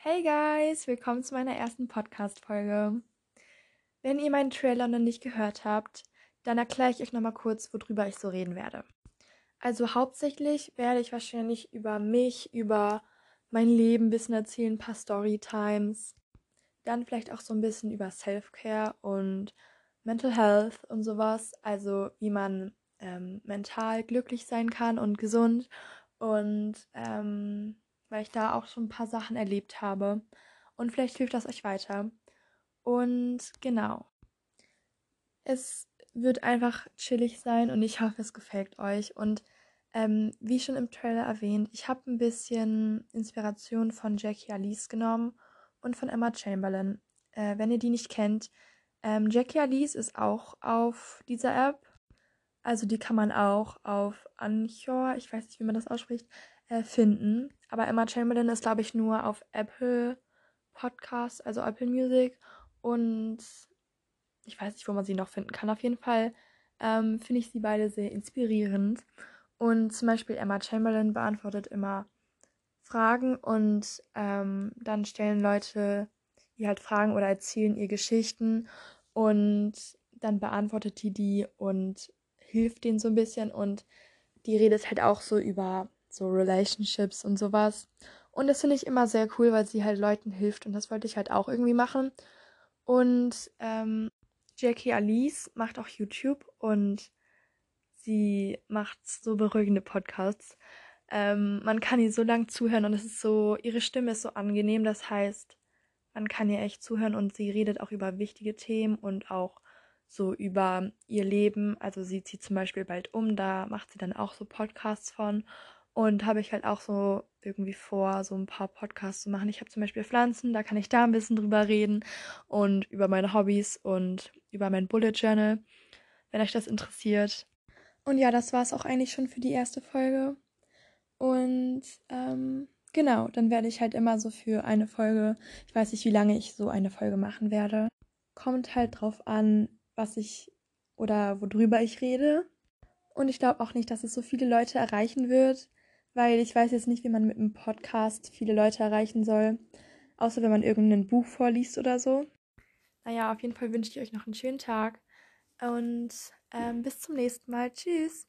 Hey guys, willkommen zu meiner ersten Podcast-Folge. Wenn ihr meinen Trailer noch nicht gehört habt, dann erkläre ich euch nochmal kurz, worüber ich so reden werde. Also hauptsächlich werde ich wahrscheinlich über mich, über mein Leben ein bisschen erzählen, ein paar Storytimes. Dann vielleicht auch so ein bisschen über Self-Care und Mental Health und sowas. Also wie man ähm, mental glücklich sein kann und gesund. Und ähm, weil ich da auch schon ein paar Sachen erlebt habe. Und vielleicht hilft das euch weiter. Und genau. Es wird einfach chillig sein und ich hoffe, es gefällt euch. Und ähm, wie schon im Trailer erwähnt, ich habe ein bisschen Inspiration von Jackie Alice genommen und von Emma Chamberlain. Äh, wenn ihr die nicht kennt, ähm, Jackie Alice ist auch auf dieser App. Also die kann man auch auf Anchor, ich weiß nicht, wie man das ausspricht, äh, finden. Aber Emma Chamberlain ist, glaube ich, nur auf Apple Podcast, also Apple Music. Und ich weiß nicht, wo man sie noch finden kann. Auf jeden Fall ähm, finde ich sie beide sehr inspirierend. Und zum Beispiel Emma Chamberlain beantwortet immer Fragen und ähm, dann stellen Leute ihr halt Fragen oder erzählen ihr Geschichten und dann beantwortet die die und hilft denen so ein bisschen und die redet halt auch so über so Relationships und sowas. Und das finde ich immer sehr cool, weil sie halt Leuten hilft und das wollte ich halt auch irgendwie machen. Und ähm, Jackie Alice macht auch YouTube und sie macht so beruhigende Podcasts. Ähm, man kann ihr so lang zuhören und es ist so, ihre Stimme ist so angenehm, das heißt, man kann ihr echt zuhören und sie redet auch über wichtige Themen und auch so über ihr Leben. Also sie zieht zum Beispiel bald um, da macht sie dann auch so Podcasts von. Und habe ich halt auch so irgendwie vor, so ein paar Podcasts zu machen. Ich habe zum Beispiel Pflanzen, da kann ich da ein bisschen drüber reden und über meine Hobbys und über mein Bullet Journal, wenn euch das interessiert. Und ja, das war es auch eigentlich schon für die erste Folge. Und ähm, genau, dann werde ich halt immer so für eine Folge, ich weiß nicht, wie lange ich so eine Folge machen werde. Kommt halt drauf an, was ich oder worüber ich rede. Und ich glaube auch nicht, dass es so viele Leute erreichen wird, weil ich weiß jetzt nicht, wie man mit einem Podcast viele Leute erreichen soll, außer wenn man irgendein Buch vorliest oder so. Naja, auf jeden Fall wünsche ich euch noch einen schönen Tag und ähm, bis zum nächsten Mal. Tschüss.